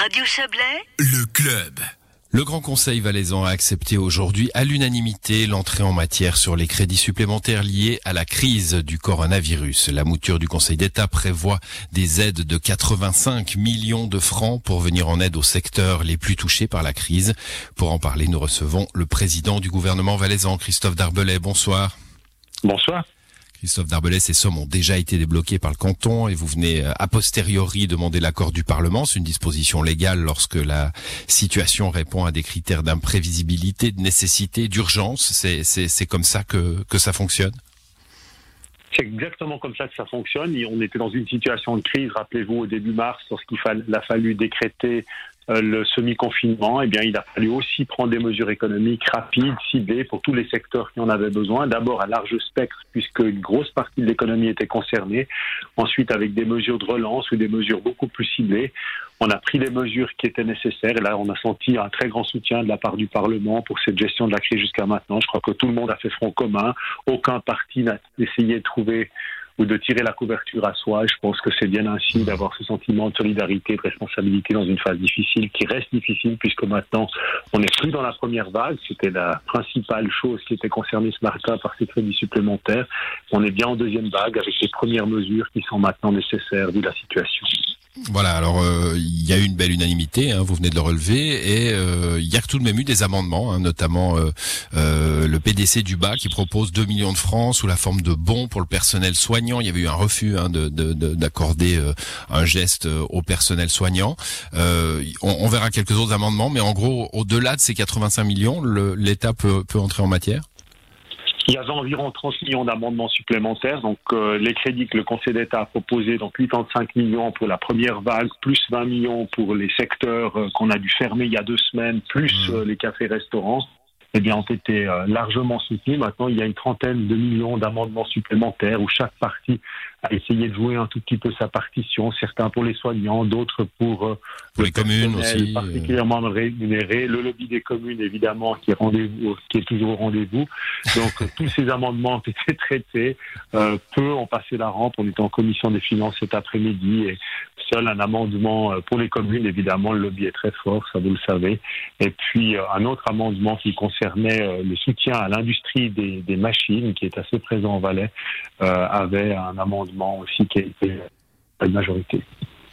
Radio Chablais, Le club. Le Grand Conseil valaisan a accepté aujourd'hui à l'unanimité l'entrée en matière sur les crédits supplémentaires liés à la crise du coronavirus. La mouture du Conseil d'État prévoit des aides de 85 millions de francs pour venir en aide aux secteurs les plus touchés par la crise. Pour en parler, nous recevons le président du gouvernement valaisan, Christophe Darbelay. Bonsoir. Bonsoir. Christophe Darbelay, ces sommes ont déjà été débloquées par le canton et vous venez euh, a posteriori demander l'accord du Parlement. C'est une disposition légale lorsque la situation répond à des critères d'imprévisibilité, de nécessité, d'urgence. C'est, comme ça que, ça fonctionne? C'est exactement comme ça que ça fonctionne. On était dans une situation de crise, rappelez-vous, au début mars, lorsqu'il a fallu décréter le semi-confinement, eh bien, il a fallu aussi prendre des mesures économiques rapides, ciblées pour tous les secteurs qui en avaient besoin. D'abord à large spectre, puisque une grosse partie de l'économie était concernée. Ensuite, avec des mesures de relance ou des mesures beaucoup plus ciblées. On a pris les mesures qui étaient nécessaires et là, on a senti un très grand soutien de la part du Parlement pour cette gestion de la crise jusqu'à maintenant. Je crois que tout le monde a fait front commun. Aucun parti n'a essayé de trouver ou de tirer la couverture à soi. Je pense que c'est bien ainsi d'avoir ce sentiment de solidarité, de responsabilité dans une phase difficile qui reste difficile puisque maintenant on n'est plus dans la première vague. C'était la principale chose qui était concernée ce matin par ces crédits supplémentaires. On est bien en deuxième vague avec les premières mesures qui sont maintenant nécessaires vu la situation. Voilà, alors euh, il y a eu une belle unanimité, hein, vous venez de le relever, et euh, il y a tout de même eu des amendements, hein, notamment euh, le PDC du bas qui propose 2 millions de francs sous la forme de bons pour le personnel soignant. Il y avait eu un refus hein, d'accorder un geste au personnel soignant. On, on, verra quelques autres amendements, mais en gros, au-delà de ces 85 millions, l'État peut, peut entrer en matière? Il y avait environ 30 millions d'amendements supplémentaires. Donc euh, les crédits que le Conseil d'État a proposés, donc 85 millions pour la première vague, plus 20 millions pour les secteurs euh, qu'on a dû fermer il y a deux semaines, plus mmh. euh, les cafés-restaurants, eh bien, ont été largement soutenus. Maintenant, il y a une trentaine de millions d'amendements supplémentaires où chaque parti a essayé de jouer un tout petit peu sa partition, certains pour les soignants, d'autres pour, euh, les communes aussi, euh. particulièrement rémunéré, le lobby des communes évidemment qui est rendez-vous, qui est toujours au rendez-vous. Donc tous ces amendements ont été traités, euh, peu ont passé la rampe. On était en commission des finances cet après-midi et seul un amendement euh, pour les communes, évidemment, le lobby est très fort, ça vous le savez. Et puis un autre amendement qui concernait le soutien à l'industrie des, machines, qui est assez présent en Valais, avait un amendement aussi qui a été à une majorité.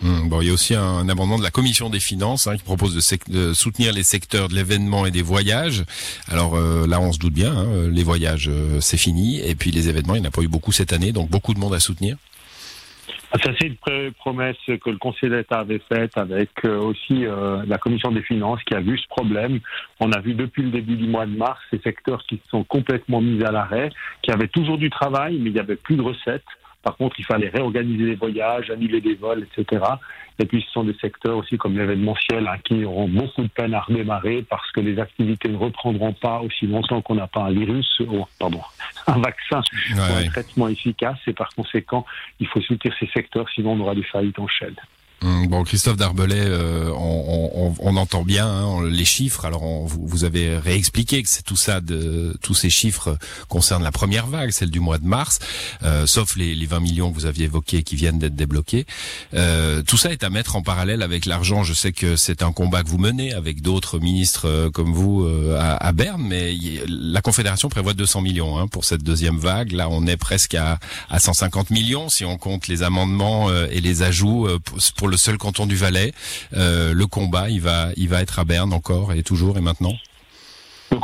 Hmm, bon, il y a aussi un, amendement de la commission des finances hein, qui propose de, soutenir les secteurs de l'événement et des voyages. Alors euh, là, on se doute bien, hein, les voyages, euh, c'est fini, et puis les événements, il n'y en a pas eu beaucoup cette année, donc beaucoup de monde à soutenir. Ah, ça, c'est une promesse que le Conseil d'État avait faite avec euh, aussi la Commission des finances qui a vu ce problème. On a vu depuis le début du mois de mars ces secteurs qui sont complètement mis à l'arrêt, qui avaient toujours du travail, mais il n'y avait plus de recettes. Par contre, il fallait réorganiser les voyages, annuler des vols, etc. Et puis, ce sont des secteurs aussi comme l'événementiel hein, qui auront beaucoup de peine à redémarrer parce que les activités ne reprendront pas aussi longtemps qu'on n'a pas un virus, ou, pardon, un vaccin ou un traitement efficace. Et par conséquent, il faut soutenir ces secteurs, sinon on aura des faillites en chaîne. Hum, bon, Christophe Darbelay, euh, on, on, on, entend bien hein, les chiffres. Alors, on, vous, vous, avez réexpliqué que c'est tout ça, de, tous ces chiffres concernent la première vague, celle du mois de mars, euh, sauf les, les, 20 millions que vous aviez évoqués qui viennent d'être débloqués. Euh, tout ça est à mettre en parallèle avec l'argent. Je sais que c'est un combat que vous menez avec d'autres ministres euh, comme vous euh, à, à, Berne, mais la Confédération prévoit 200 millions hein, pour cette deuxième vague. Là, on est presque à, à 150 millions si on compte les amendements et les ajouts pour, pour le le seul canton du Valais. Euh, le combat, il va, il va être à Berne encore et toujours et maintenant.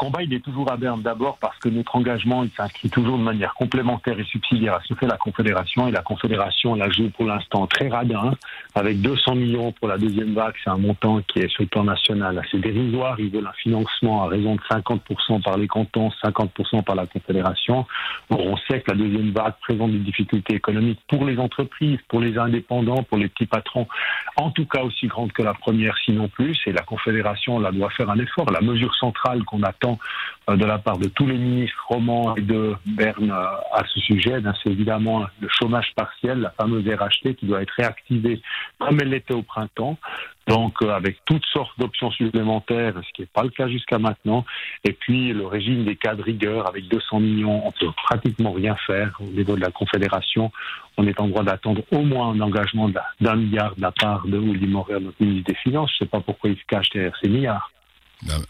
Combat, il est toujours à Berne d'abord parce que notre engagement, il s'inscrit toujours de manière complémentaire et subsidiaire à ce que fait la Confédération. Et la Confédération la joue pour l'instant très radin, avec 200 millions pour la deuxième vague. C'est un montant qui est sur le plan national assez dérisoire. Ils veulent un financement à raison de 50% par les cantons, 50% par la Confédération. on sait que la deuxième vague présente des difficultés économiques pour les entreprises, pour les indépendants, pour les petits patrons, en tout cas aussi grandes que la première, sinon plus. Et la Confédération, là, doit faire un effort. La mesure centrale qu'on a important de la part de tous les ministres romans et de Berne à ce sujet, ben, c'est évidemment le chômage partiel, la fameuse RHT qui doit être réactivée comme elle l'était au printemps. Donc avec toutes sortes d'options supplémentaires, ce qui n'est pas le cas jusqu'à maintenant. Et puis le régime des cas de rigueur avec 200 millions, on peut pratiquement rien faire au niveau de la Confédération. On est en droit d'attendre au moins un engagement d'un milliard de la part de Willy Morer, notre ministre des Finances. Je ne sais pas pourquoi il se cache derrière ces milliards.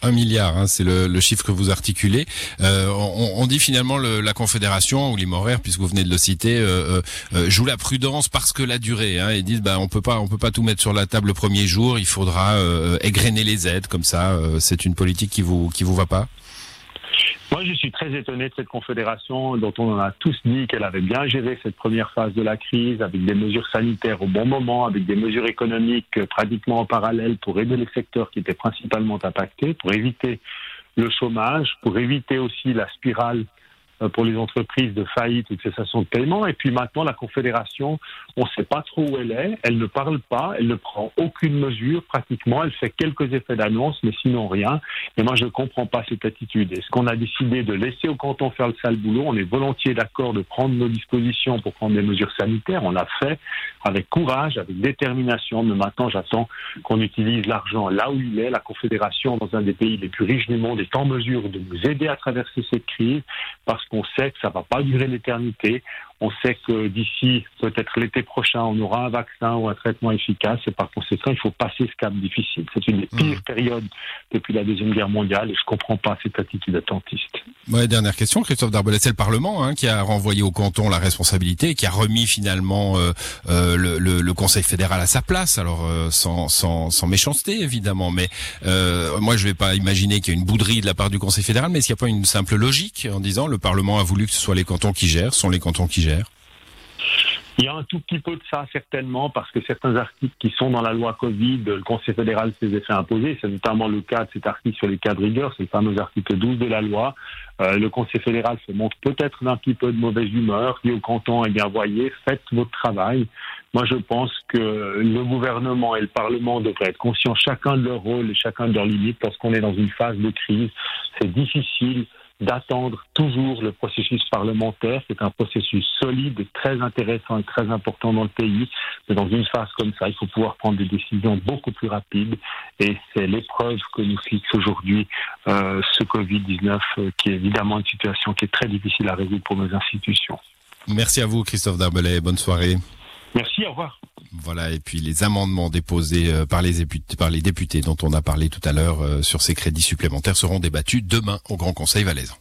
Un milliard, hein, c'est le, chiffre que vous articulez. Euh, on, dit finalement la Confédération ou l'Imoraire, puisque vous venez de le citer, euh, euh, joue la prudence parce que la durée. Hein, et disent, bah, on peut pas, on peut pas tout mettre sur la table le premier jour. Il faudra égrener les aides comme ça. c'est une politique qui vous qui vous va pas? Moi, je suis très étonné de cette confédération dont on a tous dit qu'elle avait bien géré cette première phase de la crise avec des mesures sanitaires au bon moment, avec des mesures économiques pratiquement en parallèle pour aider les secteurs qui étaient principalement impactés, pour éviter le chômage, pour éviter aussi la spirale pour les entreprises de faillite ou de cessation de paiement. Et puis maintenant, la Confédération, on ne sait pas trop où elle est, elle ne parle pas, elle ne prend aucune mesure pratiquement, elle fait quelques effets d'annonce, mais sinon rien. Et moi, je ne comprends pas cette attitude. Est-ce qu'on a décidé de laisser au canton faire le sale boulot? On est volontiers d'accord de prendre nos dispositions pour prendre des mesures sanitaires. On l'a fait avec courage, avec détermination, mais maintenant, j'attends qu'on utilise l'argent là où il est. La Confédération, dans un des pays les plus riches du monde, est en mesure de nous aider à traverser cette crise parce on sait que ça va pas durer l'éternité. On sait que d'ici peut-être l'été prochain, on aura un vaccin ou un traitement efficace. Et par conséquent, il faut passer ce cap difficile. C'est une des mmh. pires périodes depuis la Deuxième Guerre mondiale et je comprends pas cette attitude attentiste. Ouais, dernière question, Christophe Darbelet, c'est le Parlement hein, qui a renvoyé au canton la responsabilité, qui a remis finalement euh, euh, le, le, Conseil fédéral à sa place. Alors euh, sans, sans, sans, méchanceté évidemment, mais moi je vais pas imaginer qu'il y a une bouderie de la part du Conseil fédéral, mais est-ce qu'il n'y a pas une simple logique en disant le Parlement a voulu que ce soit les cantons qui gèrent, sont les cantons qui gèrent? Il y a un tout petit peu de ça, certainement, parce que certains articles qui sont dans la loi Covid, le Conseil fédéral s'est fait imposer. C'est notamment le cas de cet article sur les cas de rigueur, c'est fameux article 12 de la loi. Euh, le Conseil fédéral se montre peut-être d'un petit peu de mauvaise humeur, dit au canton, eh bien, voyez, faites votre travail. Moi, je pense que le gouvernement et le Parlement devraient être conscients chacun de leur rôle et chacun de leurs limites parce qu'on est dans une phase de crise. C'est difficile d'attendre toujours le processus parlementaire. C'est un processus solide, très intéressant et très important dans le pays. Mais dans une phase comme ça, il faut pouvoir prendre des décisions beaucoup plus rapides. Et c'est l'épreuve que nous fixe aujourd'hui euh, ce Covid-19, euh, qui est évidemment une situation qui est très difficile à résoudre pour nos institutions. Merci à vous, Christophe Darbelet. Bonne soirée. Merci, au revoir. Voilà, et puis les amendements déposés euh, par les, députés, dont on a parlé tout à l'heure euh, sur ces crédits supplémentaires seront débattus demain au Grand Conseil valaisan.